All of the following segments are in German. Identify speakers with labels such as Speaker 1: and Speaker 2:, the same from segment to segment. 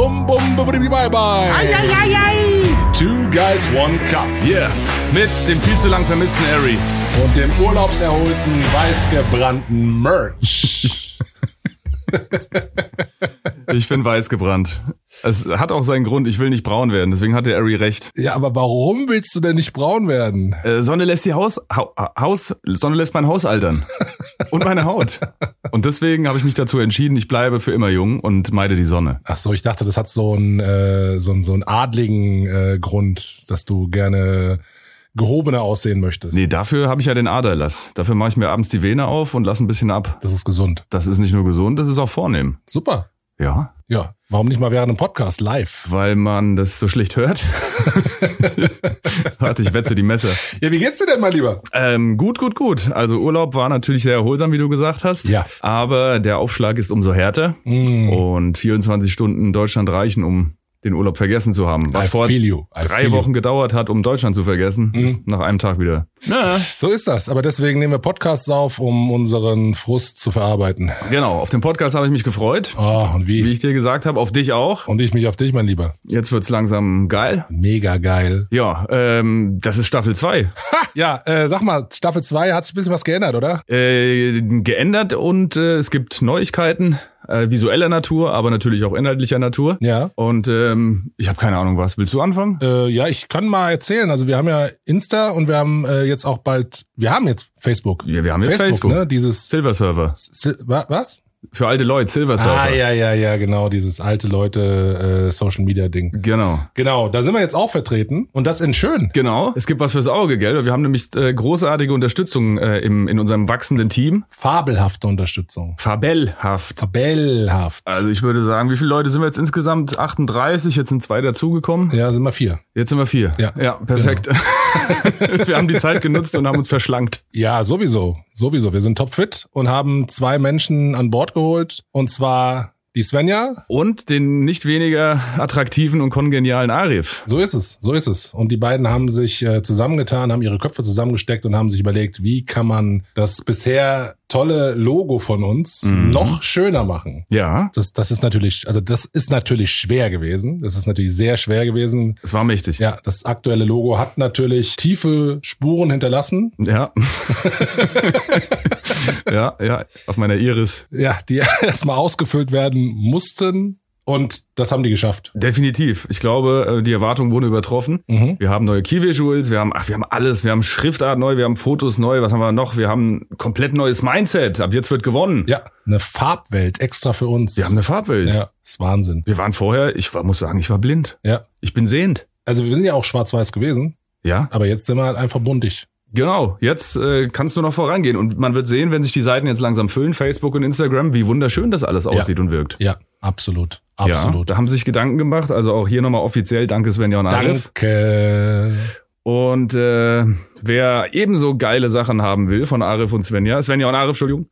Speaker 1: Bum, bum, bum, bye, bye.
Speaker 2: Ei, ei, ei, ei.
Speaker 1: Two Guys, One Cup.
Speaker 2: Yeah, mit dem viel zu lang vermissten Harry.
Speaker 1: Und dem urlaubserholten, weißgebrannten Merch.
Speaker 2: Ich bin weiß gebrannt. Es hat auch seinen Grund, ich will nicht braun werden, deswegen hatte Ari recht.
Speaker 1: Ja, aber warum willst du denn nicht braun werden?
Speaker 2: Äh, Sonne lässt die Haus, ha, Haus, Sonne lässt mein Haus altern. und meine Haut. Und deswegen habe ich mich dazu entschieden, ich bleibe für immer jung und meide die Sonne.
Speaker 1: Ach so, ich dachte, das hat so einen, äh, so einen, so einen adligen äh, Grund, dass du gerne gehobener aussehen möchtest.
Speaker 2: Nee, dafür habe ich ja den Aderlass. Dafür mache ich mir abends die Vene auf und lass ein bisschen ab.
Speaker 1: Das ist gesund.
Speaker 2: Das ist nicht nur gesund, das ist auch vornehm.
Speaker 1: Super.
Speaker 2: Ja.
Speaker 1: Ja, warum nicht mal während einem Podcast live?
Speaker 2: Weil man das so schlecht hört. Warte, ich wetze die Messer.
Speaker 1: Ja, wie geht's dir denn, mein Lieber?
Speaker 2: Ähm, gut, gut, gut. Also Urlaub war natürlich sehr erholsam, wie du gesagt hast.
Speaker 1: Ja.
Speaker 2: Aber der Aufschlag ist umso härter.
Speaker 1: Mm.
Speaker 2: Und 24 Stunden in Deutschland reichen, um den Urlaub vergessen zu haben. Was
Speaker 1: I
Speaker 2: vor drei. Wochen gedauert hat, um Deutschland zu vergessen,
Speaker 1: Mhm.
Speaker 2: ist nach einem Tag wieder. Na,
Speaker 1: So ist das. Aber deswegen nehmen wir Podcasts auf, um unseren Frust zu verarbeiten.
Speaker 2: genau, auf den Podcast habe ich mich gefreut.
Speaker 1: Oh, und wie?
Speaker 2: Wie ich dir gesagt habe, auf dich auch.
Speaker 1: Und ich mich auf dich, mein Lieber.
Speaker 2: Jetzt wird's langsam geil.
Speaker 1: Mega geil.
Speaker 2: Ja, ähm, das ist Staffel 2.
Speaker 1: Ja, äh, sag mal, Staffel 2 hat sich ein bisschen was geändert, oder?
Speaker 2: Äh, geändert und äh, es gibt Neuigkeiten äh, visueller Natur, aber natürlich auch inhaltlicher Natur.
Speaker 1: Ja.
Speaker 2: Und ähm, ich habe keine Ahnung was. Willst du anfangen?
Speaker 1: Äh, ja, ich kann mal erzählen. Also wir haben ja Insta und wir haben äh, jetzt auch bald, wir haben jetzt Facebook.
Speaker 2: Ja, wir haben jetzt Facebook.
Speaker 1: ne? Dieses
Speaker 2: Silver Server.
Speaker 1: Sil wa- was?
Speaker 2: Für alte Leute, Silver Server.
Speaker 1: Ah, ja, ja, ja, genau, dieses alte Leute äh, Social Media Ding.
Speaker 2: Genau.
Speaker 1: Genau, da sind wir jetzt auch vertreten und das in schön.
Speaker 2: Genau. Es gibt was fürs Auge, gell? Wir haben nämlich äh, großartige Unterstützung äh, im, in unserem wachsenden Team.
Speaker 1: Fabelhafte Unterstützung.
Speaker 2: Fabelhaft.
Speaker 1: Fabelhaft.
Speaker 2: Also ich würde sagen, wie viele Leute sind wir jetzt insgesamt? 38, jetzt sind zwei dazugekommen.
Speaker 1: Ja, sind wir vier.
Speaker 2: Jetzt sind wir vier.
Speaker 1: Ja.
Speaker 2: ja perfekt. wir haben die Zeit genutzt und haben uns verschlankt.
Speaker 1: Ja, sowieso. Sowieso. Wir sind topfit und haben zwei Menschen an Bord geholt. Und zwar die Svenja.
Speaker 2: Und den nicht weniger attraktiven und kongenialen Arif.
Speaker 1: So ist es. So ist es. Und die beiden haben sich äh, zusammengetan, haben ihre Köpfe zusammengesteckt und haben sich überlegt, wie kann man das bisher tolle Logo von uns noch schöner machen.
Speaker 2: Ja,
Speaker 1: Das, das ist natürlich, also das ist natürlich schwer gewesen. Das ist natürlich sehr schwer gewesen.
Speaker 2: es war mächtig.
Speaker 1: Ja, das aktuelle Logo hat natürlich tiefe Spuren hinterlassen.
Speaker 2: Ja. ja, ja, auf meiner Iris.
Speaker 1: Ja, die erstmal ausgefüllt werden mussten. Und das haben die geschafft.
Speaker 2: Definitiv. Ich glaube, äh, die Erwartungen wurden übertroffen.
Speaker 1: Mhm.
Speaker 2: Wir haben neue Key Visuals, wir haben, ach, wir haben alles. Wir haben Schriftart neu, wir haben Fotos neu. Was haben wir noch? Wir haben ein komplett neues Mindset. Ab jetzt wird gewonnen.
Speaker 1: Ja, eine Farbwelt extra für uns.
Speaker 2: Wir haben eine Farbwelt.
Speaker 1: Ja, ist Wahnsinn.
Speaker 2: Wir waren vorher, ich war, muss sagen, ich war blind.
Speaker 1: Ja.
Speaker 2: Ich bin sehend.
Speaker 1: Also wir sind ja auch schwarz-weiß gewesen,
Speaker 2: Ja,
Speaker 1: aber jetzt sind wir halt einfach buntig.
Speaker 2: genau. Jetzt äh, kannst du noch vorangehen. Und man wird sehen, wenn sich die Seiten jetzt langsam füllen, Facebook und Instagram, wie wunderschön das alles aussieht und wirkt.
Speaker 1: Ja, absolut.
Speaker 2: Ja,
Speaker 1: Absolut.
Speaker 2: da haben sie sich Gedanken gemacht. Also auch hier nochmal offiziell Danke Svenja und Arif.
Speaker 1: Danke.
Speaker 2: Und äh, wer ebenso geile Sachen haben will von Arif und Svenja, Svenja und Arif, Entschuldigung,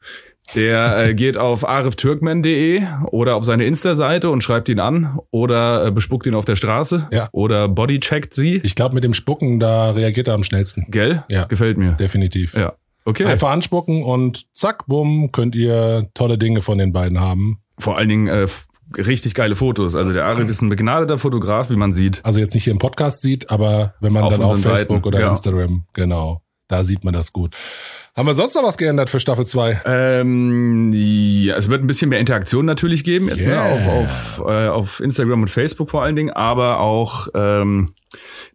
Speaker 2: der äh, geht auf ariftürkmen.de oder auf seine Insta-Seite und schreibt ihn an oder äh, bespuckt ihn auf der Straße
Speaker 1: Ja.
Speaker 2: oder bodycheckt sie.
Speaker 1: Ich glaube, mit dem Spucken, da reagiert er am schnellsten.
Speaker 2: Gell?
Speaker 1: Ja.
Speaker 2: Gefällt mir.
Speaker 1: Definitiv.
Speaker 2: Ja. Okay.
Speaker 1: Einfach anspucken und zack, bumm, könnt ihr tolle Dinge von den beiden haben.
Speaker 2: Vor allen Dingen äh, richtig geile Fotos. Also der Arif ist ein begnadeter Fotograf, wie man sieht.
Speaker 1: Also jetzt nicht hier im Podcast sieht, aber wenn man
Speaker 2: Auf
Speaker 1: dann auf Facebook
Speaker 2: Seiten,
Speaker 1: oder
Speaker 2: ja.
Speaker 1: Instagram, genau, da sieht man das gut. Haben wir sonst noch was geändert für Staffel 2?
Speaker 2: Ähm, ja, es wird ein bisschen mehr Interaktion natürlich geben, jetzt
Speaker 1: Yeah.
Speaker 2: ne, auf, auf, äh, auf Instagram und Facebook vor allen Dingen, aber auch ähm,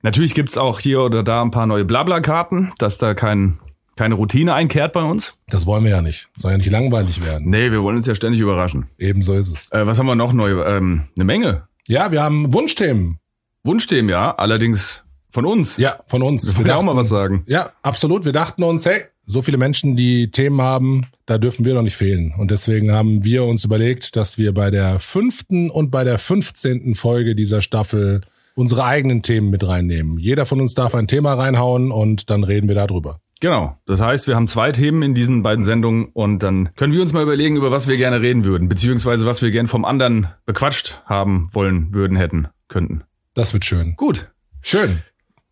Speaker 2: natürlich gibt's auch hier oder da ein paar neue Blabla-Karten, dass da kein, keine Routine einkehrt bei uns.
Speaker 1: Das wollen wir ja nicht. Soll ja nicht langweilig werden.
Speaker 2: Nee, wir wollen uns ja ständig überraschen.
Speaker 1: Ebenso ist es.
Speaker 2: Äh, was haben wir noch neu? Ähm, eine Menge.
Speaker 1: Ja, wir haben Wunschthemen.
Speaker 2: Wunschthemen, ja, allerdings von uns.
Speaker 1: Ja, von uns.
Speaker 2: Wir wollen ja auch mal
Speaker 1: dachten-
Speaker 2: was sagen.
Speaker 1: Ja, absolut. Wir dachten uns, hey, so viele Menschen, die Themen haben, da dürfen wir doch nicht fehlen. Und deswegen haben wir uns überlegt, dass wir bei der fünften und bei der fünfzehnten Folge dieser Staffel unsere eigenen Themen mit reinnehmen. Jeder von uns darf ein Thema reinhauen und dann reden wir darüber.
Speaker 2: Genau. Das heißt, wir haben zwei Themen in diesen beiden Sendungen und dann können wir uns mal überlegen, über was wir gerne reden würden, beziehungsweise was wir gern vom anderen bequatscht haben wollen, würden, hätten, könnten.
Speaker 1: Das wird schön.
Speaker 2: Gut.
Speaker 1: Schön.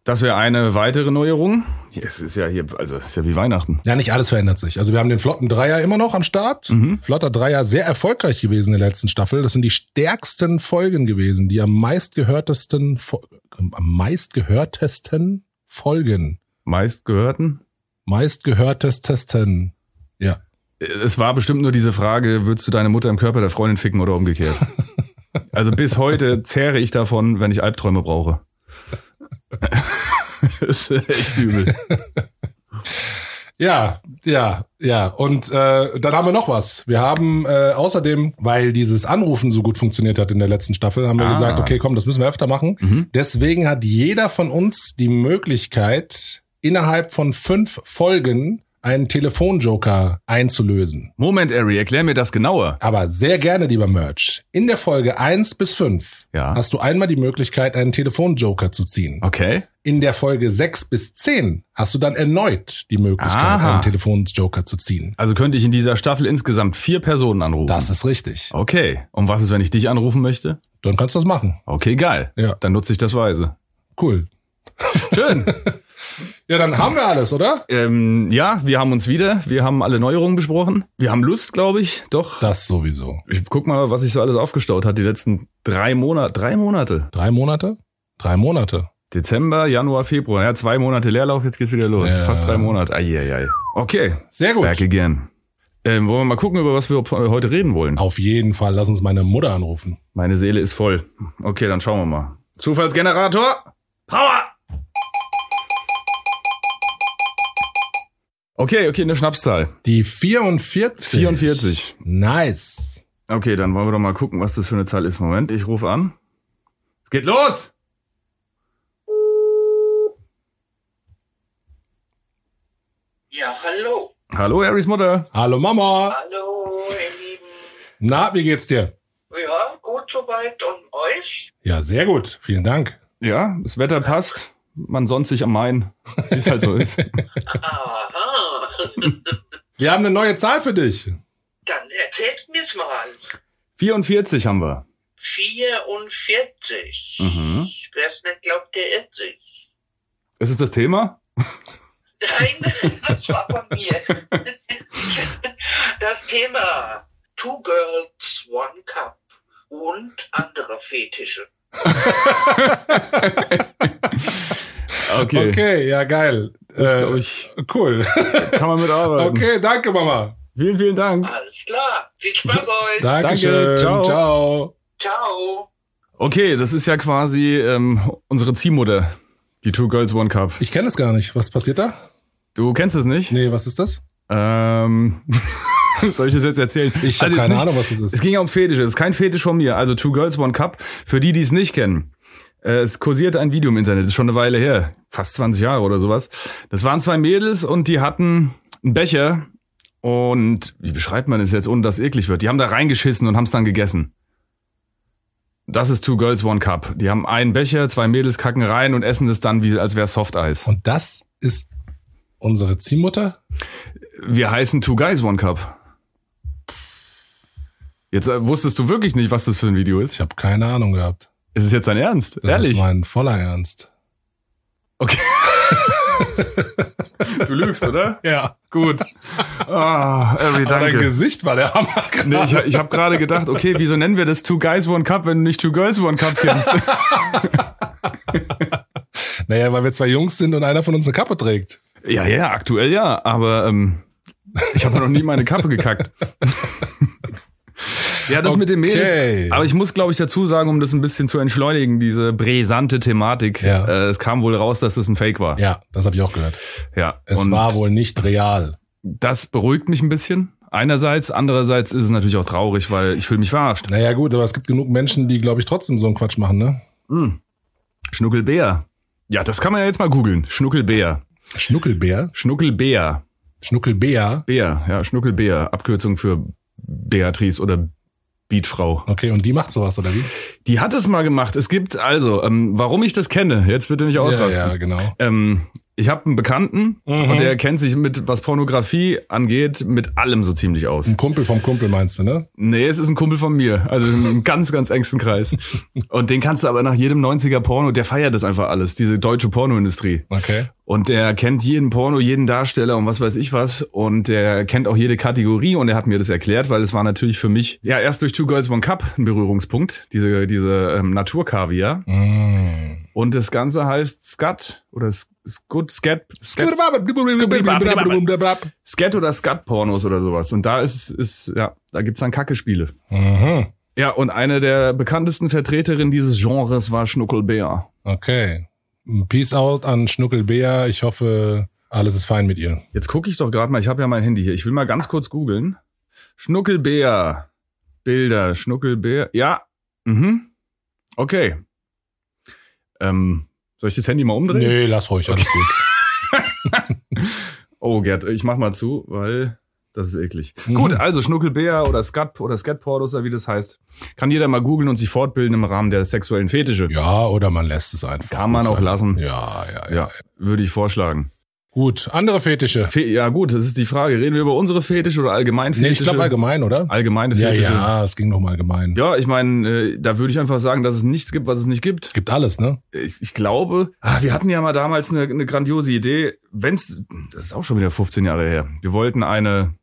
Speaker 2: Das wäre eine weitere Neuerung. Es ist ja hier, also ist ja wie Weihnachten.
Speaker 1: Ja, nicht alles verändert sich. Also wir haben den Flotten Dreier immer noch am Start.
Speaker 2: Mhm.
Speaker 1: Flotter Dreier sehr erfolgreich gewesen in der letzten Staffel. Das sind die stärksten Folgen gewesen, die am meistgehörtesten, am meistgehörtesten Folgen.
Speaker 2: Meistgehörten?
Speaker 1: Meistgehörtesten. Ja.
Speaker 2: Es war bestimmt nur diese Frage, würdest du deine Mutter im Körper der Freundin ficken oder umgekehrt? Also bis heute zehre ich davon, wenn ich Albträume brauche. das ist echt übel.
Speaker 1: Ja, ja, ja. Und äh, dann haben wir noch was. Wir haben äh, außerdem, weil dieses Anrufen so gut funktioniert hat in der letzten Staffel, haben wir
Speaker 2: Ah.
Speaker 1: gesagt, okay, komm, das müssen wir öfter machen.
Speaker 2: Mhm.
Speaker 1: Deswegen hat jeder von uns die Möglichkeit, innerhalb von fünf Folgen einen Telefonjoker einzulösen.
Speaker 2: Moment, Ari, erklär mir das genauer.
Speaker 1: Aber sehr gerne, lieber Merch. In der Folge eins bis fünf
Speaker 2: Ja.
Speaker 1: hast du einmal die Möglichkeit, einen Telefonjoker zu ziehen.
Speaker 2: Okay.
Speaker 1: In der Folge sechs bis zehn hast du dann erneut die Möglichkeit,
Speaker 2: Aha.
Speaker 1: einen Telefonjoker zu ziehen.
Speaker 2: Also könnte ich in dieser Staffel insgesamt vier Personen anrufen.
Speaker 1: Das ist richtig.
Speaker 2: Okay. Und was ist, wenn ich dich anrufen möchte?
Speaker 1: Dann kannst du das machen.
Speaker 2: Okay, geil.
Speaker 1: Ja.
Speaker 2: Dann nutze ich das weise.
Speaker 1: Cool.
Speaker 2: Schön.
Speaker 1: Ja, dann haben wir alles, oder?
Speaker 2: ähm, ja, wir haben uns wieder. Wir haben alle Neuerungen besprochen. Wir haben Lust, glaube ich. Doch.
Speaker 1: Das sowieso.
Speaker 2: Ich guck mal, was sich so alles aufgestaut hat die letzten drei Monate. Drei Monate.
Speaker 1: Drei Monate? Drei Monate.
Speaker 2: Dezember, Januar, Februar. Ja, zwei Monate Leerlauf, jetzt geht's wieder los.
Speaker 1: Ja.
Speaker 2: Fast drei Monate. Eieiei. Okay,
Speaker 1: Sehr gut.
Speaker 2: back again. Ähm, wollen wir mal gucken, über was wir heute reden wollen?
Speaker 1: Auf jeden Fall. Lass uns meine Mutter anrufen.
Speaker 2: Meine Seele ist voll. Okay, dann schauen wir mal. Zufallsgenerator. Power! Okay, okay, eine Schnapszahl.
Speaker 1: Die 44.
Speaker 2: 44.
Speaker 1: Nice.
Speaker 2: Okay, dann wollen wir doch mal gucken, was das für eine Zahl ist. Moment, ich rufe an. Es geht los!
Speaker 3: Ja, hallo.
Speaker 2: Hallo, Harrys Mutter.
Speaker 1: Hallo Mama.
Speaker 3: Hallo, ihr Lieben.
Speaker 1: Na, wie geht's dir?
Speaker 3: Ja, gut soweit. Und euch?
Speaker 1: Ja, sehr gut. Vielen Dank.
Speaker 2: Ja, das Wetter passt. Man sonnt sich am Main. Wie es halt so ist.
Speaker 3: Aha.
Speaker 1: Wir haben eine neue Zahl für dich.
Speaker 3: Dann erzählt mir's mal.
Speaker 2: 44 haben wir.
Speaker 3: 44.
Speaker 2: Mhm.
Speaker 3: Wer's nicht glaubt, der irrt sich.
Speaker 2: Ist es das Thema?
Speaker 3: Nein, das war von mir. Das Thema Two Girls, One Cup und andere Fetische.
Speaker 2: Okay.
Speaker 1: Okay, ja, geil.
Speaker 2: Das
Speaker 1: Äh,
Speaker 2: ich,
Speaker 1: cool.
Speaker 2: kann man mitarbeiten.
Speaker 1: Okay, danke Mama.
Speaker 2: Vielen, vielen Dank.
Speaker 3: Alles klar. Viel Spaß euch.
Speaker 1: Dankeschön.
Speaker 2: ciao.
Speaker 1: ciao.
Speaker 3: Ciao.
Speaker 2: Okay, das ist ja quasi ähm, unsere Ziehmutter. Die Two Girls One Cup.
Speaker 1: Ich kenne es gar nicht. Was passiert da?
Speaker 2: Du kennst es nicht?
Speaker 1: Nee, was ist das?
Speaker 2: Ähm, soll ich das jetzt erzählen?
Speaker 1: Ich habe
Speaker 2: Also jetzt
Speaker 1: keine
Speaker 2: nicht-
Speaker 1: Ahnung, was das
Speaker 2: Es
Speaker 1: ist.
Speaker 2: ging ja um Fetische. Es ist kein Fetisch von mir. Also Two Girls One Cup. Für die, die es nicht kennen. Äh, Es kursierte ein Video im Internet. Das ist schon eine Weile her. Fast 20 Jahre oder sowas. Das waren zwei Mädels und die hatten einen Becher. Und wie beschreibt man es jetzt, ohne dass es eklig wird? Die haben da reingeschissen und haben es dann gegessen. Das ist Two Girls One Cup. Die haben einen Becher, zwei Mädels kacken rein und essen das dann, wie als wäre Softeis.
Speaker 1: Und das ist unsere Ziehmutter?
Speaker 2: Wir heißen Two Guys One Cup. Jetzt äh, wusstest du wirklich nicht, was das für ein Video ist.
Speaker 1: Ich habe keine Ahnung gehabt.
Speaker 2: Ist es jetzt dein Ernst?
Speaker 1: Das
Speaker 2: Ehrlich?
Speaker 1: ist mein voller Ernst.
Speaker 2: okay. du lügst, oder?
Speaker 1: Ja.
Speaker 2: Gut. Ah, Harry,
Speaker 1: Aber dein
Speaker 2: danke.
Speaker 1: Gesicht war der Hammer.
Speaker 2: Nee, ich, ich habe gerade gedacht, okay, wieso nennen wir das Two Guys One Cup, wenn du nicht Two Girls One Cup kennst?
Speaker 1: Naja, weil wir zwei Jungs sind und einer von uns eine Kappe trägt.
Speaker 2: ja, ja, aktuell ja, aber ähm, ich habe noch nie meine Kappe gekackt. ja, das mit dem
Speaker 1: Okay.
Speaker 2: Mädels. Aber ich muss, glaube ich, dazu sagen, um das ein bisschen zu entschleunigen, diese brisante Thematik.
Speaker 1: Ja.
Speaker 2: Äh, es kam wohl raus, dass es ein Fake war.
Speaker 1: Ja, das habe ich auch gehört.
Speaker 2: Ja.
Speaker 1: Es
Speaker 2: und
Speaker 1: war wohl nicht real.
Speaker 2: das beruhigt mich ein bisschen. Einerseits, andererseits ist es natürlich auch traurig, weil ich fühle mich verarscht.
Speaker 1: Naja, gut, aber es gibt genug Menschen, die, glaube ich, trotzdem so einen Quatsch machen, ne?
Speaker 2: Schnuckelbär. Ja, das kann man ja jetzt mal googeln. Schnuckelbär.
Speaker 1: Schnuckelbär?
Speaker 2: Schnuckelbär.
Speaker 1: Schnuckelbär?
Speaker 2: Bär, ja, Schnuckelbär. Abkürzung für Beatrice oder Beatfrau.
Speaker 1: Okay, und die macht sowas, oder wie?
Speaker 2: Die hat es mal gemacht. Es gibt also, ähm, warum ich das kenne, jetzt bitte nicht
Speaker 1: Ja,
Speaker 2: ausrasten.
Speaker 1: ja, genau.
Speaker 2: Ähm, Ich habe einen Bekannten
Speaker 1: Mhm.
Speaker 2: und der kennt sich mit, was Pornografie angeht, mit allem so ziemlich aus.
Speaker 1: Ein Kumpel vom Kumpel meinst du, ne?
Speaker 2: Nee, es ist ein Kumpel von mir. Also im ganz, ganz engsten Kreis. Und den kannst du aber nach jedem 90er Porno, der feiert das einfach alles, diese deutsche Pornoindustrie.
Speaker 1: Okay.
Speaker 2: Und der kennt jeden Porno, jeden Darsteller und was weiß ich was. Und der kennt auch jede Kategorie und er hat mir das erklärt, weil es war natürlich für mich, ja, erst durch Two Girls One Cup ein Berührungspunkt, diese, diese ähm, Naturkaviar.
Speaker 1: Mm.
Speaker 2: Und das Ganze heißt Scut oder Scut, Scat, Scat, Scat oder Scut-Pornos oder sowas. Und da ist, ist, ja, da gibt's dann Kacke-Spiele.
Speaker 1: Mhm.
Speaker 2: Ja, und eine der bekanntesten Vertreterinnen dieses Genres war Schnuckelbär.
Speaker 1: Okay. Peace out an Schnuckelbär. Ich hoffe, alles ist fein mit ihr.
Speaker 2: Jetzt gucke ich doch gerade mal, ich habe ja mein Handy hier. Ich will mal ganz kurz googeln. Schnuckelbär. Bilder, Schnuckelbär. Ja. Mhm. Okay. Ähm, soll ich das Handy mal umdrehen?
Speaker 1: Nee, lass ruhig, alles gut.
Speaker 2: Oh, Gerd, ich mach mal zu, weil das ist eklig.
Speaker 1: Mhm.
Speaker 2: Gut, also Schnuckelbär oder Scat oder Scatpornos oder wie das heißt, kann jeder mal googeln und sich fortbilden im Rahmen der sexuellen Fetische.
Speaker 1: Ja, oder man lässt es einfach.
Speaker 2: Kann man auch
Speaker 1: sein.
Speaker 2: lassen.
Speaker 1: Ja, ja, ja.
Speaker 2: Ja, würde ich vorschlagen.
Speaker 1: Gut, andere Fetische.
Speaker 2: Fe ja gut, das ist die Frage. Reden wir über unsere Fetische oder allgemein
Speaker 1: Nee,
Speaker 2: Fetische?
Speaker 1: ich glaube allgemein, oder?
Speaker 2: Allgemeine
Speaker 1: Ja,
Speaker 2: Fetische.
Speaker 1: ja, es ging noch mal allgemein.
Speaker 2: Ja, ich meine, äh, da würde ich einfach sagen, dass es nichts gibt, was es nicht gibt.
Speaker 1: Gibt alles, ne?
Speaker 2: Ich, ich glaube, ah, wir hatten ja mal damals eine, eine grandiose Idee. Wenn's, das ist auch schon wieder 15 Jahre her. Wir wollten eine,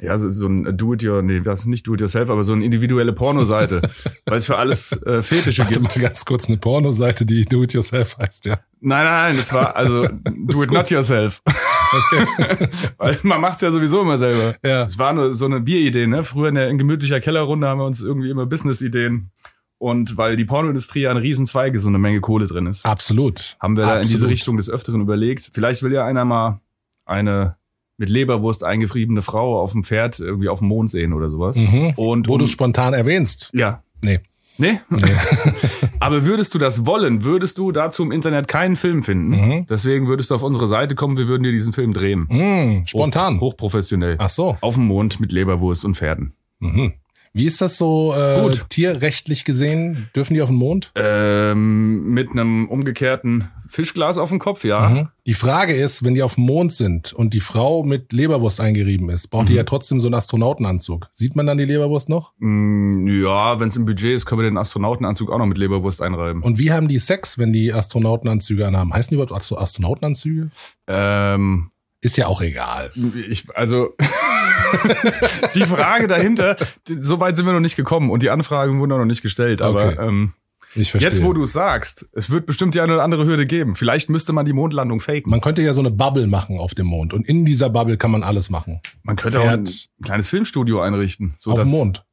Speaker 2: ja, so, so ein Do-it-your, nee, das ist nicht Do-it-yourself, aber so eine individuelle Pornoseite, weil es für alles äh, Fetische
Speaker 1: Warte
Speaker 2: gibt.
Speaker 1: mal ganz kurz eine Pornoseite, die Do It Yourself heißt, ja.
Speaker 2: Nein, nein, das war also do it not yourself. weil man macht's ja sowieso immer selber.
Speaker 1: Ja.
Speaker 2: Es war nur so eine Bieridee, ne? Früher in, der, in gemütlicher Kellerrunde haben wir uns irgendwie immer Business-Ideen. Und weil die Pornoindustrie ja ein Riesenzweig ist und eine Menge Kohle drin ist,
Speaker 1: Absolut.
Speaker 2: haben wir da in diese
Speaker 1: Absolut.
Speaker 2: Richtung des Öfteren überlegt. Vielleicht will ja einer mal eine mit Leberwurst eingefriebene Frau auf dem Pferd irgendwie auf dem Mond sehen oder sowas.
Speaker 1: Mhm.
Speaker 2: Und
Speaker 1: Wo
Speaker 2: um,
Speaker 1: du spontan erwähnst.
Speaker 2: ja.
Speaker 1: Nee.
Speaker 2: Nee? Aber würdest du das wollen, würdest du dazu im Internet keinen Film finden.
Speaker 1: Mhm.
Speaker 2: Deswegen würdest du auf unsere Seite kommen, wir würden dir diesen Film drehen.
Speaker 1: Mhm, spontan.
Speaker 2: Hoch, hochprofessionell.
Speaker 1: Ach so.
Speaker 2: Auf dem Mond mit Leberwurst und Pferden.
Speaker 1: Mhm. Wie ist das so äh,
Speaker 2: Gut.
Speaker 1: tierrechtlich gesehen? Dürfen die auf den Mond?
Speaker 2: Ähm, mit einem umgekehrten Fischglas auf dem Kopf, ja.
Speaker 1: Mhm. Die Frage ist, wenn die auf dem Mond sind und die Frau mit Leberwurst eingerieben ist, braucht die
Speaker 2: Mhm.
Speaker 1: ja trotzdem so einen Astronautenanzug. Sieht man dann die Leberwurst noch?
Speaker 2: Mm, Ja, wenn es im Budget ist, können wir den Astronautenanzug auch noch mit Leberwurst einreiben.
Speaker 1: Und wie haben die Sex, wenn die Astronautenanzüge anhaben? Heißen die überhaupt Astro- Astronautenanzüge?
Speaker 2: Ähm,
Speaker 1: Ist ja auch egal.
Speaker 2: ich, also die Frage dahinter, so weit sind wir noch nicht gekommen und die Anfragen wurden noch nicht gestellt. Aber
Speaker 1: Okay.
Speaker 2: ähm,
Speaker 1: Ich verstehe.
Speaker 2: jetzt, wo du es sagst, es wird bestimmt die eine oder andere Hürde geben. Vielleicht müsste man die Mondlandung faken.
Speaker 1: man könnte ja so eine Bubble machen auf dem Mond und in dieser Bubble kann man alles machen.
Speaker 2: Man könnte auch ein kleines Filmstudio einrichten. So
Speaker 1: auf dem Mond.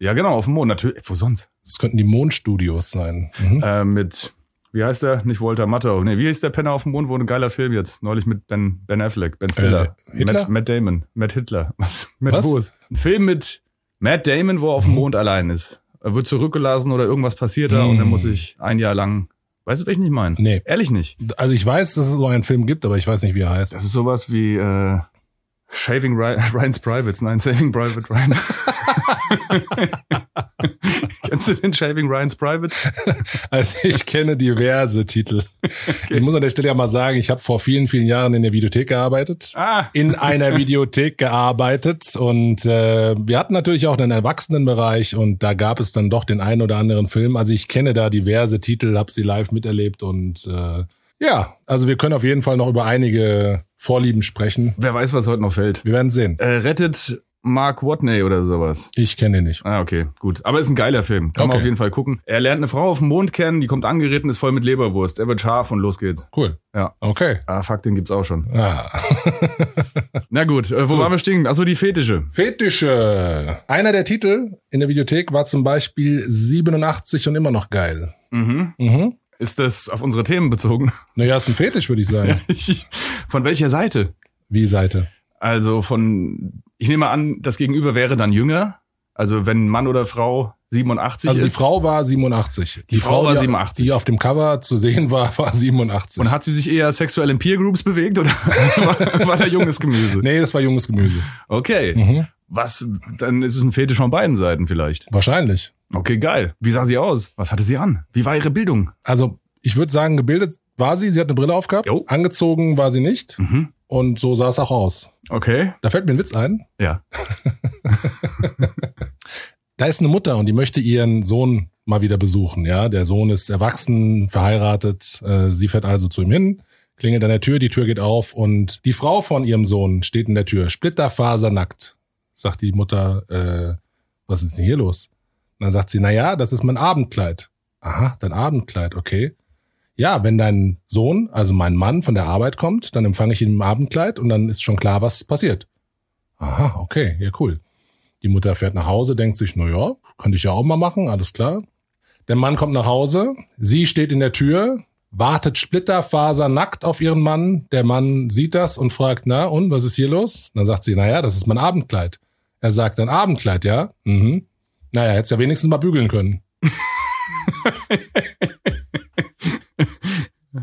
Speaker 2: Ja, genau, auf dem Mond. Natürlich. Wo sonst?
Speaker 1: Das könnten die Mondstudios sein. Mhm.
Speaker 2: Äh, mit, wie heißt der? Nicht Walter Matthau. Nee, wie hieß der Penner auf dem Mond? Wo ein geiler Film jetzt. Neulich mit Ben, ben Affleck, Ben Stiller.
Speaker 1: Äh?
Speaker 2: Matt, Matt Damon. Matt Hitler. Was? Matt
Speaker 1: Was?
Speaker 2: Wurst. Ein Film mit Matt Damon, wo er auf dem Mond allein ist. Er wird zurückgelassen oder irgendwas passiert da
Speaker 1: Mhm.
Speaker 2: und dann muss ich ein Jahr lang. Weißt du, welchen ich meine?
Speaker 1: Nee.
Speaker 2: Ehrlich nicht.
Speaker 1: Also ich weiß, dass es so einen Film gibt, aber ich weiß nicht, wie er heißt.
Speaker 2: Das ist sowas wie äh, Shaving Ry Ryan's Privates. Nein, Saving Private Ryan. Kennst du den Shaving Ryan's Private?
Speaker 1: Also ich kenne diverse Titel. Ich muss an der Stelle ja mal sagen, ich habe vor vielen, vielen Jahren in der Videothek gearbeitet.
Speaker 2: Ah,
Speaker 1: In einer Videothek gearbeitet und äh, wir hatten natürlich auch einen Erwachsenenbereich und da gab es dann doch den einen oder anderen Film. Also ich kenne da diverse Titel, habe sie live miterlebt und äh, ja, also wir können auf jeden Fall noch über einige Vorlieben sprechen.
Speaker 2: wer weiß, was heute noch fällt.
Speaker 1: Wir werden sehen.
Speaker 2: Äh, rettet Mark Watney oder sowas.
Speaker 1: Ich kenne ihn nicht.
Speaker 2: Ah, okay, gut. Aber ist ein geiler Film. Kann man
Speaker 1: Okay.
Speaker 2: auf jeden Fall gucken. Er lernt eine Frau auf dem Mond kennen, die kommt angeritten, ist voll mit Leberwurst. Er wird scharf und los geht's.
Speaker 1: Cool.
Speaker 2: Ja.
Speaker 1: Okay.
Speaker 2: Ah, fuck, den gibt's auch schon.
Speaker 1: Ah.
Speaker 2: Na gut, äh, wo waren wir stehen? Achso, die Fetische.
Speaker 1: Fetische. Einer der Titel in der Videothek war zum Beispiel 87 und immer noch geil.
Speaker 2: Mhm.
Speaker 1: Mhm.
Speaker 2: Ist das auf unsere Themen bezogen?
Speaker 1: Naja, ist ein Fetisch, würde ich sagen.
Speaker 2: von welcher Seite?
Speaker 1: Wie Seite?
Speaker 2: Also von, ich nehme an, das Gegenüber wäre dann jünger. Also wenn Mann oder Frau 87
Speaker 1: Also die
Speaker 2: ist.
Speaker 1: Frau war 87. Die,
Speaker 2: Frau war
Speaker 1: die,
Speaker 2: 87.
Speaker 1: Die auf dem Cover zu sehen war, war 87.
Speaker 2: Und hat sie sich eher sexuell in Peer Groups bewegt oder war, war da junges Gemüse?
Speaker 1: nee, das war junges Gemüse.
Speaker 2: Okay.
Speaker 1: Mhm.
Speaker 2: Was, dann ist es ein Fetisch von beiden Seiten vielleicht.
Speaker 1: Wahrscheinlich.
Speaker 2: Okay, geil. Wie sah sie aus? Was hatte sie an? Wie war ihre Bildung?
Speaker 1: Also ich würde sagen, gebildet war sie, sie hat eine Brille aufgehabt.
Speaker 2: Jo.
Speaker 1: Angezogen war sie nicht.
Speaker 2: Mhm.
Speaker 1: Und so sah es auch aus.
Speaker 2: Okay.
Speaker 1: Da fällt mir ein Witz ein.
Speaker 2: Ja.
Speaker 1: Da ist eine Mutter und die möchte ihren Sohn mal wieder besuchen. Ja, der Sohn ist erwachsen, verheiratet. Äh, sie fährt also zu ihm hin, klingelt an der Tür, die Tür geht auf und die Frau von ihrem Sohn steht in der Tür, splitterfasernackt. Sagt die Mutter, äh, was ist denn hier los? Und dann sagt sie, na ja, das ist mein Abendkleid. Aha, dein Abendkleid, okay. Ja, wenn dein Sohn, also mein Mann, von der Arbeit kommt, dann empfange ich ihn im Abendkleid und dann ist schon klar, was passiert. Aha, okay, ja cool. Die Mutter fährt nach Hause, denkt sich, na ja, könnte ich ja auch mal machen, alles klar. Der Mann kommt nach Hause, sie steht in der Tür, wartet splitterfasernackt auf ihren Mann. Der Mann sieht das und fragt, na und, was ist hier los? Dann sagt sie, na ja, das ist mein Abendkleid. Er sagt, ein Abendkleid, ja? Mhm. Naja, hättest ja wenigstens mal bügeln können.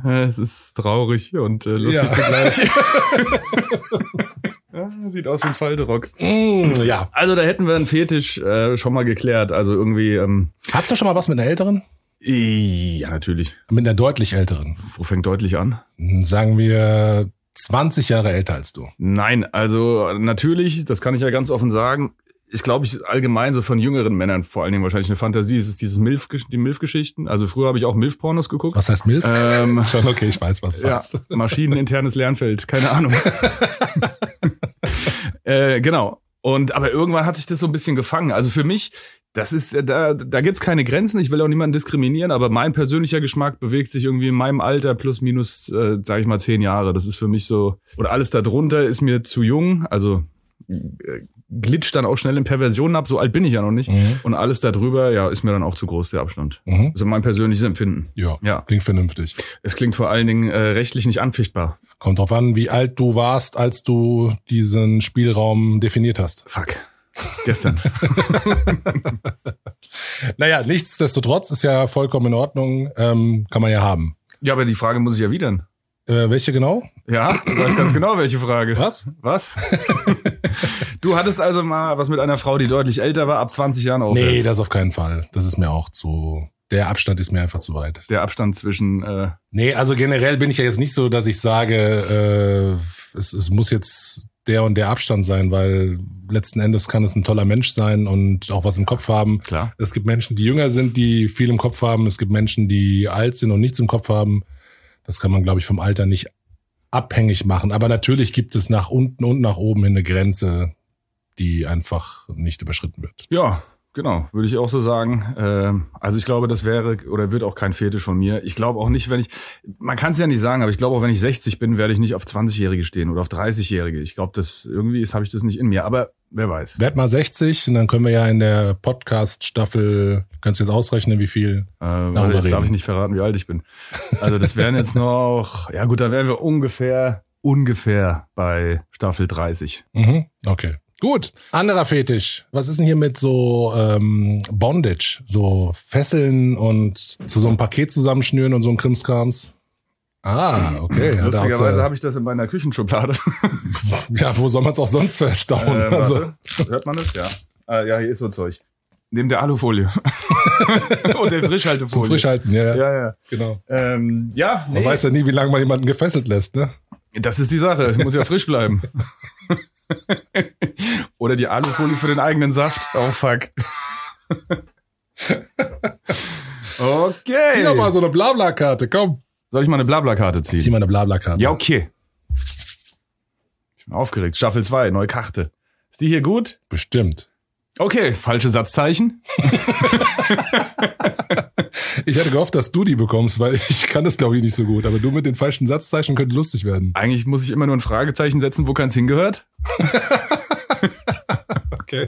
Speaker 2: Es ist traurig und äh, lustig
Speaker 1: Ja.
Speaker 2: zugleich. ja, sieht aus wie ein Falterock.
Speaker 1: Mm, ja.
Speaker 2: Also da hätten wir einen Fetisch äh, schon mal geklärt. Also irgendwie, ähm,
Speaker 1: Hattest du schon mal was mit einer älteren?
Speaker 2: ja, natürlich.
Speaker 1: Mit einer deutlich älteren.
Speaker 2: Wo fängt deutlich an?
Speaker 1: Sagen wir 20 Jahre älter als du.
Speaker 2: Nein, also natürlich, das kann ich ja ganz offen sagen, ist, glaube ich, allgemein so von jüngeren Männern vor allen Dingen wahrscheinlich eine Fantasie. Es ist dieses Milf, die Milf-Geschichten. Also früher habe ich auch Milf-Pornos geguckt.
Speaker 1: Was heißt Milf?
Speaker 2: Ähm,
Speaker 1: Schon okay, ich weiß, was du
Speaker 2: ja,
Speaker 1: sagst.
Speaker 2: maschineninternes Lernfeld, keine Ahnung. äh, genau. Und aber irgendwann hat sich das so ein bisschen gefangen. Also für mich, das ist äh, da, da gibt's keine Grenzen. Ich will auch niemanden diskriminieren, aber mein persönlicher Geschmack bewegt sich irgendwie in meinem Alter plus minus, äh, sage ich mal, zehn Jahre. Das ist für mich so. Und alles darunter ist mir zu jung. Also glitscht dann auch schnell in Perversionen ab. So alt bin ich ja noch nicht.
Speaker 1: Mhm.
Speaker 2: Und alles darüber, ja, ist mir dann auch zu groß der Abstand.
Speaker 1: Mhm.
Speaker 2: Also mein persönliches Empfinden.
Speaker 1: Ja,
Speaker 2: Ja.
Speaker 1: klingt vernünftig.
Speaker 2: Es klingt vor allen Dingen äh, rechtlich nicht anfechtbar.
Speaker 1: Kommt drauf an, wie alt du warst, als du diesen Spielraum definiert hast.
Speaker 2: Fuck. Gestern.
Speaker 1: Naja, nichtsdestotrotz ist ja vollkommen in Ordnung, ähm, kann man ja haben.
Speaker 2: ja, aber die Frage muss ich erwidern.
Speaker 1: Äh, welche genau?
Speaker 2: Ja, du weißt ganz genau, welche Frage.
Speaker 1: Was?
Speaker 2: Was? du hattest also mal was mit einer Frau, die deutlich älter war, ab 20 Jahren aufwärts.
Speaker 1: Nee, das auf keinen Fall. Das ist mir auch zu. Der Abstand ist mir einfach zu weit.
Speaker 2: Der Abstand zwischen, äh,
Speaker 1: Nee, also generell bin ich ja jetzt nicht so, dass ich sage, äh, es, es muss jetzt der und der Abstand sein, weil letzten Endes kann es ein toller Mensch sein und auch was im Kopf haben.
Speaker 2: klar.
Speaker 1: Es gibt Menschen, die jünger sind, die viel im Kopf haben. Es gibt Menschen, die alt sind und nichts im Kopf haben. Das kann man, glaube ich, vom Alter nicht abhängig machen. Aber natürlich gibt es nach unten und nach oben hin eine Grenze, die einfach nicht überschritten wird.
Speaker 2: Ja, genau, würde ich auch so sagen. Ähm, also ich glaube, das wäre oder wird auch kein Fetisch von mir. Ich glaube auch nicht, wenn ich, man kann es ja nicht sagen, aber ich glaube auch, wenn ich 60 bin, werde ich nicht auf 20-Jährige stehen oder auf 30-Jährige. Ich glaube, das irgendwie ist, habe ich das nicht in mir. Aber wer weiß.
Speaker 1: Werd mal 60 und dann können wir ja in der Podcast-Staffel, kannst du jetzt ausrechnen, wie viel.
Speaker 2: Äh, warte, jetzt
Speaker 1: reden.
Speaker 2: darf ich nicht verraten, wie alt ich bin. Also das wären jetzt noch, ja gut, dann wären wir ungefähr, ungefähr bei Staffel 30.
Speaker 1: Mhm. Okay. Gut. Anderer Fetisch. Was ist denn hier mit so ähm, Bondage? So Fesseln und zu so einem Paket zusammenschnüren und so ein Krimskrams? Ah, okay. Ja,
Speaker 2: Lustigerweise habe ich das in meiner Küchenschublade.
Speaker 1: ja, wo soll man es auch sonst verstauen?
Speaker 2: Ähm,
Speaker 1: also.
Speaker 2: Hört man das? Ja. Äh, ja, hier ist so Zeug. Neben der Alufolie. Und der Frischhaltefolie.
Speaker 1: zum Frischhalten, ja, ja.
Speaker 2: Ja, ja.
Speaker 1: genau.
Speaker 2: Ähm, ja,
Speaker 1: Man
Speaker 2: nee.
Speaker 1: weiß ja nie, wie lange man jemanden gefesselt lässt, ne?
Speaker 2: Das ist die Sache. Muss ja frisch bleiben. Oder die Alufolie für den eigenen Saft. Oh fuck. Okay.
Speaker 1: Zieh doch mal so eine Blabla-Karte, komm.
Speaker 2: Soll ich mal eine Blabla-Karte ziehen?
Speaker 1: Zieh mal eine Blabla-Karte.
Speaker 2: Ja, okay. Ich bin aufgeregt. Staffel 2, neue Karte. Ist die hier gut?
Speaker 1: Bestimmt.
Speaker 2: Okay, falsche Satzzeichen.
Speaker 1: Ich hätte gehofft, dass du die bekommst, weil ich kann das, glaube ich, nicht so gut. Aber du mit den falschen Satzzeichen könnte lustig werden.
Speaker 2: Eigentlich muss ich immer nur ein Fragezeichen setzen, wo keins hingehört.
Speaker 1: Okay.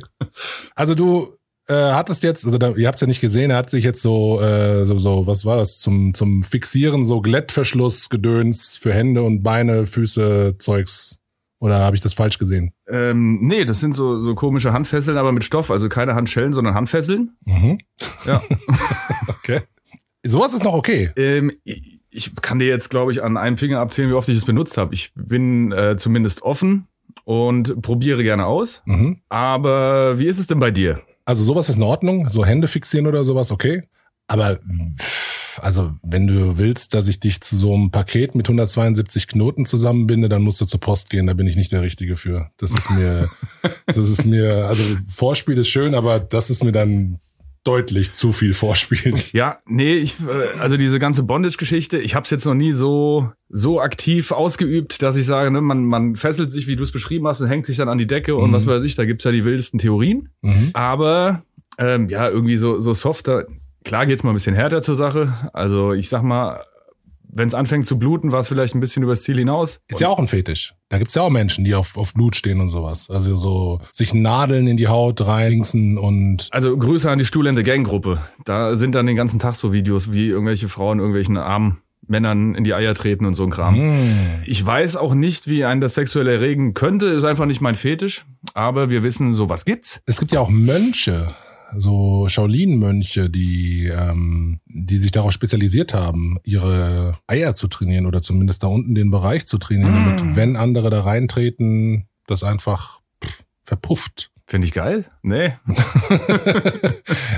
Speaker 1: Also du äh, hattest jetzt, also da, ihr habt es ja nicht gesehen, er hat sich jetzt so, äh, so, so, was war das, zum, zum Fixieren, so Glättverschluss, Gedöns für Hände und Beine, Füße, Zeugs. Oder habe ich das falsch gesehen?
Speaker 2: Ähm, nee, das sind so, so komische Handfesseln, aber mit Stoff. Also keine Handschellen, sondern Handfesseln.
Speaker 1: Mhm.
Speaker 2: Ja.
Speaker 1: Okay. Sowas ist noch okay.
Speaker 2: ähm, ich ich kann dir jetzt, glaube ich, an einem Finger abzählen, wie oft ich es benutzt habe. Ich bin äh, zumindest offen und probiere gerne aus.
Speaker 1: Mhm.
Speaker 2: Aber wie ist es denn bei dir?
Speaker 1: Also sowas ist in Ordnung, so Hände fixieren oder sowas, okay. Aber also wenn du willst, dass ich dich zu so einem Paket mit 172 Knoten zusammenbinde, dann musst du zur Post gehen. Da bin ich nicht der Richtige für. Das ist mir, das ist mir, also Vorspiel ist schön, aber das ist mir dann deutlich zu viel Vorspielen.
Speaker 2: Ja, nee, ich, äh, also diese ganze Bondage-Geschichte, ich habe es jetzt noch nie so so aktiv ausgeübt, dass ich sage, ne, man, man fesselt sich, wie du es beschrieben hast, und hängt sich dann an die Decke und
Speaker 1: Mhm.
Speaker 2: was weiß ich, da gibt's ja die wildesten Theorien.
Speaker 1: Mhm.
Speaker 2: Aber ähm, ja, irgendwie so, so softer, klar geht's mal ein bisschen härter zur Sache. Also ich sag mal, wenn es anfängt zu bluten, war es vielleicht ein bisschen übers Ziel hinaus.
Speaker 1: Ist ja auch ein Fetisch. Da gibt's ja auch Menschen, die auf, auf Blut stehen und sowas. Also so sich Nadeln in die Haut reinlingsen und
Speaker 2: Also Grüße an die Stuhlende Gang-Gruppe. Da sind dann den ganzen Tag so Videos, wie irgendwelche Frauen irgendwelchen armen Männern in die Eier treten und so ein Kram.
Speaker 1: Hm.
Speaker 2: Ich weiß auch nicht, wie einen das sexuell erregen könnte. Ist einfach nicht mein Fetisch. Aber wir wissen, sowas gibt's.
Speaker 1: Es gibt ja auch Mönche, so Shaolin-Mönche, die, ähm, die sich darauf spezialisiert haben, ihre Eier zu trainieren oder zumindest da unten den Bereich zu trainieren,
Speaker 2: Mm.
Speaker 1: damit, wenn andere da reintreten, das einfach pff, verpufft.
Speaker 2: Finde ich geil. Nee.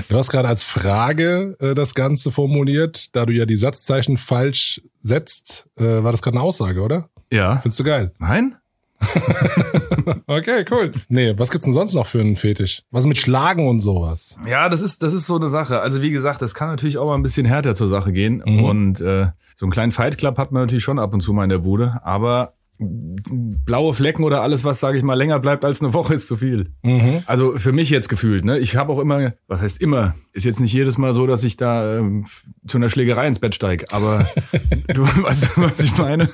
Speaker 1: Du hast gerade als Frage äh, das Ganze formuliert, da du ja die Satzzeichen falsch setzt, äh, war das gerade eine Aussage, oder?
Speaker 2: Ja.
Speaker 1: Findest du geil?
Speaker 2: Nein?
Speaker 1: Okay, cool. Nee, was gibt's denn sonst noch für einen Fetisch? Was mit Schlagen und sowas?
Speaker 2: Ja, das ist, das ist so eine Sache. Also wie gesagt, das kann natürlich auch mal ein bisschen härter zur Sache gehen.
Speaker 1: Mhm.
Speaker 2: Und äh, so einen kleinen Fight Club hat man natürlich schon ab und zu mal in der Bude. Aber blaue Flecken oder alles, was, sage ich mal, länger bleibt als eine Woche, ist zu viel.
Speaker 1: Mhm.
Speaker 2: Also für mich jetzt gefühlt, ne? Ich habe auch immer, was heißt immer, ist jetzt nicht jedes Mal so, dass ich da ähm, zu einer Schlägerei ins Bett steig, aber du weißt, was ich meine.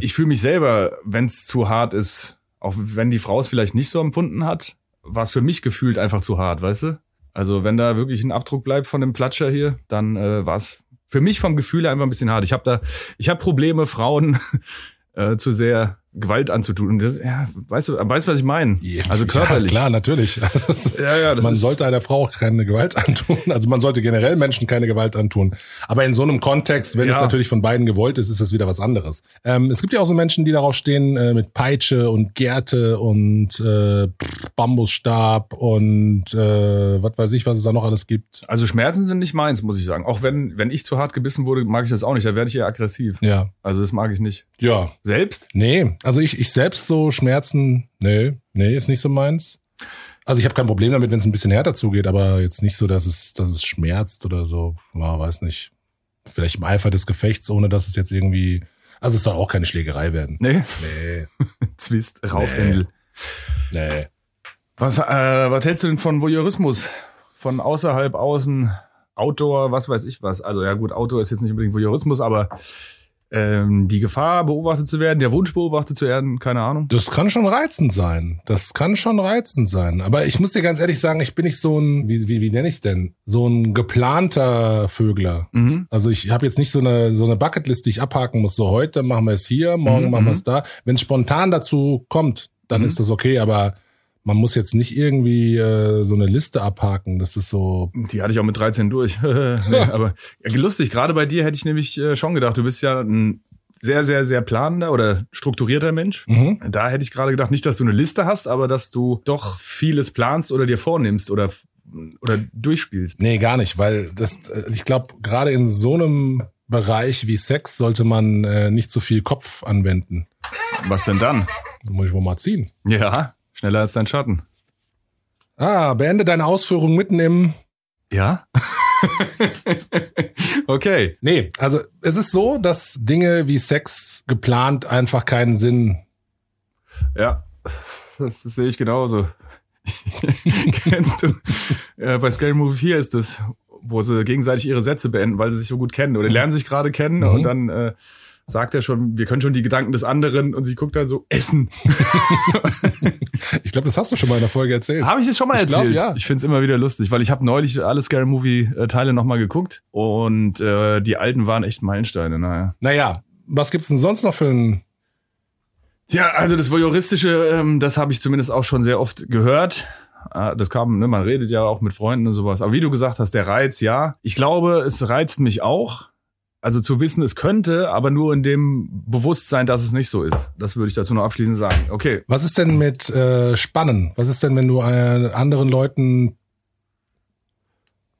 Speaker 2: Ich fühle mich selber, wenn es zu hart ist, auch wenn die Frau es vielleicht nicht so empfunden hat, war es für mich gefühlt einfach zu hart, weißt du? Also wenn da wirklich ein Abdruck bleibt von dem Platscher hier, dann äh, war es für mich vom Gefühl her einfach ein bisschen hart. Ich habe da, ich habe Probleme, Frauen äh, zu sehr Gewalt anzutun. Das, ja, weißt du, weißt du, was ich meine? Also körperlich.
Speaker 1: Ja, klar, natürlich. Das ist-
Speaker 2: Ja, ja, das
Speaker 1: man
Speaker 2: ist-
Speaker 1: sollte einer Frau auch keine Gewalt antun. Also man sollte generell Menschen keine Gewalt antun. Aber in so einem Kontext, wenn
Speaker 2: Ja.
Speaker 1: es natürlich von beiden gewollt ist, ist das wieder was anderes. Ähm, es gibt ja auch so Menschen, die darauf stehen äh, mit Peitsche und Gerte und äh, Bambusstab und äh, was weiß ich, was es da noch alles gibt.
Speaker 2: Also Schmerzen sind nicht meins, muss ich sagen. Auch wenn, wenn ich zu hart gebissen wurde, mag ich das auch nicht. Da werde ich eher aggressiv.
Speaker 1: Ja.
Speaker 2: Also das mag ich nicht.
Speaker 1: Ja.
Speaker 2: Selbst?
Speaker 1: Nee, also ich, ich selbst so Schmerzen, nee, nee, ist nicht so meins. Also ich habe kein Problem damit, wenn es ein bisschen härter zugeht, aber jetzt nicht so, dass es, dass es schmerzt oder so. Ja, weiß nicht. Vielleicht im Eifer des Gefechts, ohne dass es jetzt irgendwie. Also es soll auch keine Schlägerei werden.
Speaker 2: Nee.
Speaker 1: Nee,
Speaker 2: Zwist, Raufhändel.
Speaker 1: nee.
Speaker 2: Was, äh, was hältst du denn von Voyeurismus? Von außerhalb, außen, Outdoor, was weiß ich was. Also ja gut, Outdoor ist jetzt nicht unbedingt Voyeurismus, aber ähm, die Gefahr, beobachtet zu werden, der Wunsch, beobachtet zu werden, keine Ahnung.
Speaker 1: Das kann schon reizend sein. Das kann schon reizend sein. Aber ich muss dir ganz ehrlich sagen, ich bin nicht so ein, wie, wie, wie nenne ich denn? So ein geplanter Vögler.
Speaker 2: Mhm.
Speaker 1: Also ich habe jetzt nicht so eine so eine Bucketlist, die ich abhaken muss. So heute machen wir es hier, morgen
Speaker 2: Mhm,
Speaker 1: machen wir
Speaker 2: mhm.
Speaker 1: es da. Wenn es spontan dazu kommt, dann
Speaker 2: Mhm.
Speaker 1: ist das okay. Aber man muss jetzt nicht irgendwie äh, so eine Liste abhaken. Das ist so.
Speaker 2: Die hatte ich auch mit 13 durch. nee, aber ja, lustig, gerade bei dir hätte ich nämlich äh, schon gedacht, du bist ja ein sehr, sehr, sehr planender oder strukturierter Mensch.
Speaker 1: Mhm.
Speaker 2: Da hätte ich gerade gedacht, nicht, dass du eine Liste hast, aber dass du doch vieles planst oder dir vornimmst oder, oder durchspielst.
Speaker 1: Nee, gar nicht, weil das. äh, Ich glaube, gerade in so einem Bereich wie Sex sollte man äh, nicht so viel Kopf anwenden.
Speaker 2: Was denn dann?
Speaker 1: Da muss ich wohl mal ziehen.
Speaker 2: Ja, schneller als dein Schatten.
Speaker 1: Ah, beende deine Ausführung mitten im.
Speaker 2: Ja? okay.
Speaker 1: Nee, also es ist so, dass Dinge wie Sex geplant einfach keinen Sinn
Speaker 2: Ja, das, das sehe ich genauso. Kennst du? Äh, bei Scary Movie 4 ist das, wo sie gegenseitig ihre Sätze beenden, weil sie sich so gut kennen oder lernen sich gerade kennen
Speaker 1: Mhm.
Speaker 2: und dann äh, sagt er schon, wir können schon die Gedanken des anderen und sie guckt dann so, Essen.
Speaker 1: Ich glaube, das hast du schon mal in der Folge erzählt.
Speaker 2: Habe ich das schon mal
Speaker 1: Ich glaub,
Speaker 2: erzählt?
Speaker 1: ja.
Speaker 2: Ich find's immer wieder lustig, weil ich habe neulich alle Scary Movie äh, Teile nochmal geguckt und äh, die alten waren echt Meilensteine. Naja.
Speaker 1: Naja, was gibt's denn sonst noch für ein.
Speaker 2: Ja, also das Voyeuristische, ähm, das habe ich zumindest auch schon sehr oft gehört. Ah, Das kam, ne, man redet ja auch mit Freunden und sowas. Aber wie du gesagt hast, der Reiz, ja. Ich glaube, es reizt mich auch. Also zu wissen, es könnte, aber nur in dem Bewusstsein, dass es nicht so ist. Das würde ich dazu noch abschließend sagen. Okay.
Speaker 1: Was ist denn mit äh, Spannen? Was ist denn, wenn du äh, anderen Leuten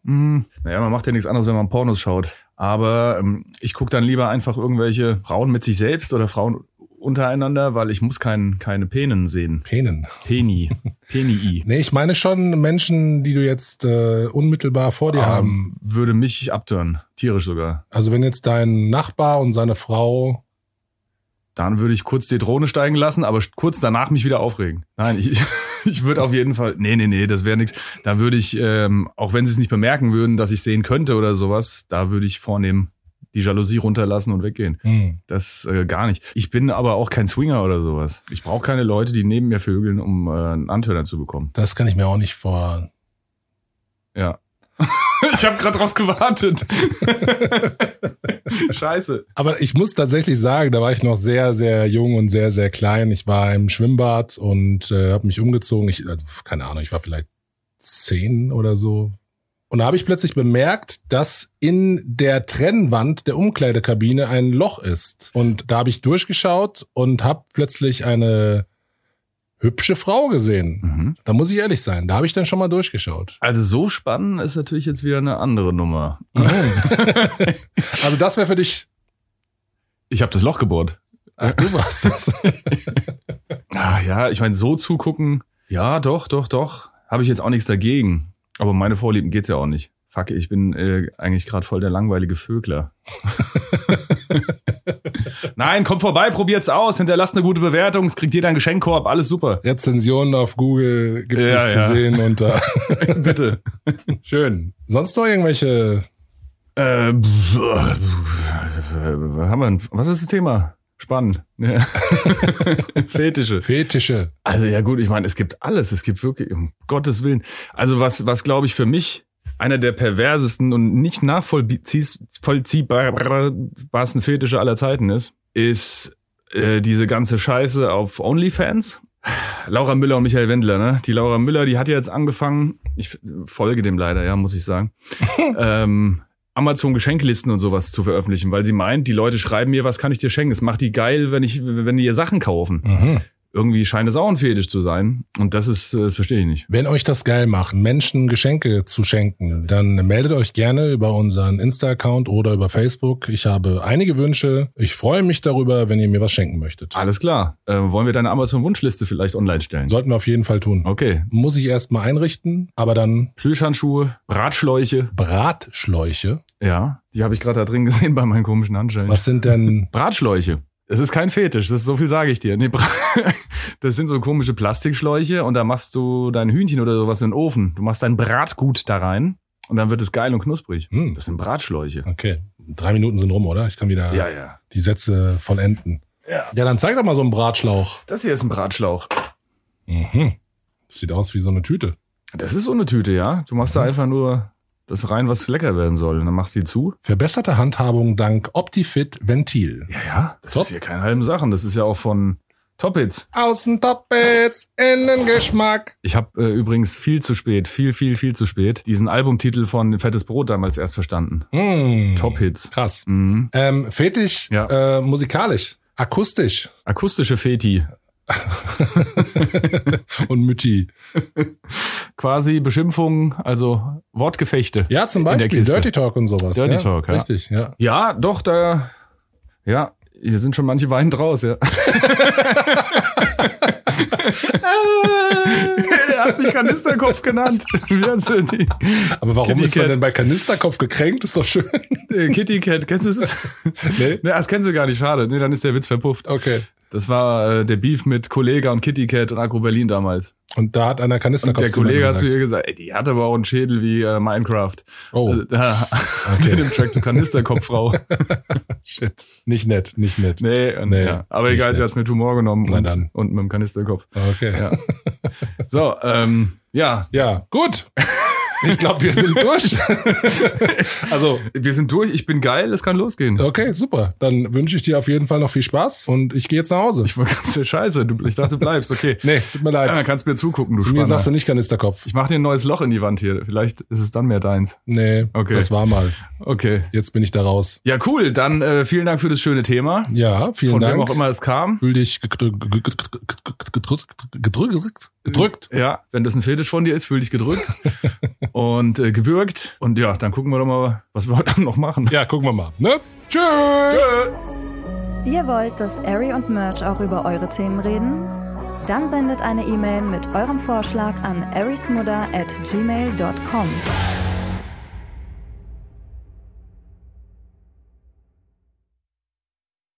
Speaker 2: Hm, naja, man macht ja nichts anderes, wenn man Pornos schaut. Aber ähm, ich gucke dann lieber einfach irgendwelche Frauen mit sich selbst oder Frauen untereinander, weil ich muss kein, keine Penen sehen.
Speaker 1: Penen.
Speaker 2: Peni. Penii.
Speaker 1: Nee, ich meine schon Menschen, die du jetzt äh, unmittelbar vor dir haben.
Speaker 2: Ähm, würde mich abtören. Tierisch sogar.
Speaker 1: Also wenn jetzt dein Nachbar und seine Frau
Speaker 2: Dann würde ich kurz die Drohne steigen lassen, aber kurz danach mich wieder aufregen. Nein, ich, ich würde auf jeden Fall. Nee, nee, nee, das wäre nichts. Da würde ich, ähm, auch wenn sie es nicht bemerken würden, dass ich sehen könnte oder sowas, da würde ich vornehmen, die Jalousie runterlassen und weggehen.
Speaker 1: hm,
Speaker 2: Das äh, gar nicht. Ich bin aber auch kein Swinger oder sowas. Ich brauche keine Leute, die neben mir vögeln, um äh, einen Anhörer zu bekommen.
Speaker 1: das kann ich mir auch nicht vor.
Speaker 2: Ja. ich habe gerade drauf gewartet. Scheiße.
Speaker 1: Aber ich muss tatsächlich sagen, da war ich noch sehr, sehr jung und sehr, sehr klein. Ich war im Schwimmbad und äh, habe mich umgezogen. Ich, also keine Ahnung, ich war vielleicht zehn oder so. Und da habe ich plötzlich bemerkt, dass in der Trennwand der Umkleidekabine ein Loch ist. Und da habe ich durchgeschaut und habe plötzlich eine hübsche Frau gesehen.
Speaker 2: Mhm.
Speaker 1: Da muss ich ehrlich sein, da habe ich dann schon mal durchgeschaut.
Speaker 2: Also so spannend ist natürlich jetzt wieder eine andere Nummer.
Speaker 1: Also das wäre für dich.
Speaker 2: Ich habe das Loch gebohrt.
Speaker 1: Ach, du warst das.
Speaker 2: Ah, ja, ich meine, so zugucken, ja, doch, doch, doch. Habe ich jetzt auch nichts dagegen. Aber meine Vorlieben geht's ja auch nicht. Fuck, ich bin äh, eigentlich gerade voll der langweilige Vögler. Nein, kommt vorbei, probiert's aus, hinterlasst eine gute Bewertung, es kriegt jeder einen Geschenkkorb, alles super.
Speaker 1: Rezensionen auf Google gibt
Speaker 2: Ja,
Speaker 1: es
Speaker 2: ja.
Speaker 1: zu sehen unter.
Speaker 2: Bitte.
Speaker 1: Schön. Sonst noch irgendwelche
Speaker 2: Äh, pf, äh, haben wir was ist das Thema? Spannend. Ja. Fetische.
Speaker 1: Fetische?
Speaker 2: Also ja gut, ich meine, es gibt alles. Es gibt wirklich, um Gottes Willen. Also was, was glaube ich für mich einer der perversesten und nicht nachvollziehbarsten Fetische aller Zeiten ist, ist äh, diese ganze Scheiße auf OnlyFans. Laura Müller und Michael Wendler, ne? Die Laura Müller, die hat ja jetzt angefangen, ich folge dem leider, ja, muss ich sagen, ähm, Amazon Geschenklisten und sowas zu veröffentlichen, weil sie meint, die Leute schreiben mir, was kann ich dir schenken? Es macht die geil, wenn ich, wenn die ihr Sachen kaufen.
Speaker 1: Mhm.
Speaker 2: Irgendwie scheint es auch ein Fetisch zu sein. Und das ist, äh, das verstehe ich nicht.
Speaker 1: Wenn euch das geil macht, Menschen Geschenke zu schenken, dann meldet euch gerne über unseren Insta-Account oder über Facebook. Ich habe einige Wünsche. Ich freue mich darüber, wenn ihr mir was schenken möchtet.
Speaker 2: Alles klar. Äh, wollen wir deine Amazon-Wunschliste vielleicht online stellen?
Speaker 1: Sollten wir auf jeden Fall tun.
Speaker 2: Okay.
Speaker 1: Muss ich erst mal einrichten, aber dann
Speaker 2: Plüschhandschuhe, Bratschläuche.
Speaker 1: Bratschläuche.
Speaker 2: Ja, die habe ich gerade da drin gesehen bei meinen komischen Handschellen.
Speaker 1: Was sind denn
Speaker 2: Bratschläuche. Es ist kein Fetisch, das ist so viel sage ich dir. Nee, das sind so komische Plastikschläuche und da machst du dein Hühnchen oder sowas in den Ofen. Du machst dein Bratgut da rein und dann wird es geil und knusprig.
Speaker 1: Hm.
Speaker 2: Das sind Bratschläuche.
Speaker 1: Okay, drei Minuten sind rum, oder? Ich kann wieder
Speaker 2: Ja, ja.
Speaker 1: die Sätze vollenden.
Speaker 2: Ja.
Speaker 1: Ja, dann zeig doch mal so einen Bratschlauch.
Speaker 2: Das hier ist ein Bratschlauch.
Speaker 1: Mhm. Das sieht aus wie so eine Tüte.
Speaker 2: Das ist so eine Tüte, ja. Du machst da einfach nur das rein, was lecker werden soll. Und dann machst du die zu.
Speaker 1: Verbesserte Handhabung dank Optifit Ventil.
Speaker 2: Ja, ja. Das
Speaker 1: Top.
Speaker 2: ist hier keine halben Sachen. Das ist ja auch von Toppits.
Speaker 1: Außen Toppets, innen Geschmack.
Speaker 2: Ich habe äh, übrigens viel zu spät, viel, viel, viel zu spät, diesen Albumtitel von Fettes Brot damals erst verstanden.
Speaker 1: Hm.
Speaker 2: Top-Hits.
Speaker 1: Krass.
Speaker 2: Mhm.
Speaker 1: Ähm, Fetisch,
Speaker 2: Ja.
Speaker 1: äh, musikalisch, akustisch
Speaker 2: Akustische Feti.
Speaker 1: und Mütti.
Speaker 2: Quasi Beschimpfungen, also Wortgefechte.
Speaker 1: Ja, zum Beispiel. Dirty Talk und sowas.
Speaker 2: Dirty
Speaker 1: ja?
Speaker 2: Talk, ja.
Speaker 1: Richtig, ja.
Speaker 2: Ja, doch, da. Ja, hier sind schon manche Wein draus, ja. Der hat mich Kanisterkopf genannt.
Speaker 1: Aber warum
Speaker 2: Kitty
Speaker 1: ist man
Speaker 2: Cat.
Speaker 1: denn bei Kanisterkopf gekränkt? Ist doch schön.
Speaker 2: Äh, Kitty Cat, kennst du das?
Speaker 1: Nee.
Speaker 2: Nee, das kennst du gar nicht, schade. Nee, dann ist der Witz verpufft.
Speaker 1: Okay.
Speaker 2: Das war äh, der Beef mit Kollega und Kitty Cat und Agro Berlin damals.
Speaker 1: Und da hat einer
Speaker 2: Und
Speaker 1: Kanisterkopf
Speaker 2: der
Speaker 1: zu mir
Speaker 2: Kollege hat zu ihr gesagt, ey, die hat aber auch einen Schädel wie äh, Minecraft.
Speaker 1: Oh,
Speaker 2: Also, da, Mit dem Track, du Kanisterkopfrau.
Speaker 1: shit. Nicht nett, nicht nett.
Speaker 2: nee, und,
Speaker 1: Nee,
Speaker 2: ja. aber egal, sie
Speaker 1: nett.
Speaker 2: hat's mit Humor genommen
Speaker 1: Na
Speaker 2: und,
Speaker 1: dann.
Speaker 2: und mit dem Kanisterkopf.
Speaker 1: Okay.
Speaker 2: Ja. So, ähm, ja,
Speaker 1: Ja, gut. Ich glaube, wir sind durch. also,
Speaker 2: wir sind durch. Ich bin geil, es kann losgehen.
Speaker 1: okay, super. Dann wünsche ich dir auf jeden Fall noch viel Spaß und ich gehe jetzt nach Hause.
Speaker 2: Ich war ganz scheiße. Du, ich dachte, du bleibst. Okay.
Speaker 1: nee, tut mir leid.
Speaker 2: Ja, dann kannst du mir zugucken, du
Speaker 1: Zu mir
Speaker 2: Spanner.
Speaker 1: sagst du nicht Kanisterkopf.
Speaker 2: Ich mach dir ein neues Loch in die Wand hier. Vielleicht ist es dann mehr deins.
Speaker 1: Nee,
Speaker 2: Okay.
Speaker 1: das war mal.
Speaker 2: Okay.
Speaker 1: Jetzt bin ich da raus.
Speaker 2: Ja, cool. Dann äh, vielen Dank für das schöne Thema.
Speaker 1: Ja, vielen
Speaker 2: Von
Speaker 1: Dank.
Speaker 2: wem auch immer es kam.
Speaker 1: Fühl dich gedrückt, gedrückt, gedrückt.
Speaker 2: Ja, wenn das ein Fetisch von dir ist, fühl dich gedrückt und äh, gewürgt. Und ja, dann gucken wir doch mal, was wir heute noch machen.
Speaker 1: Ja, gucken wir mal. Ne? Tschüss.
Speaker 4: Ihr wollt, dass Ari und Merch auch über eure Themen reden? Dann sendet eine E-Mail mit eurem Vorschlag an arismudder at gmail.com.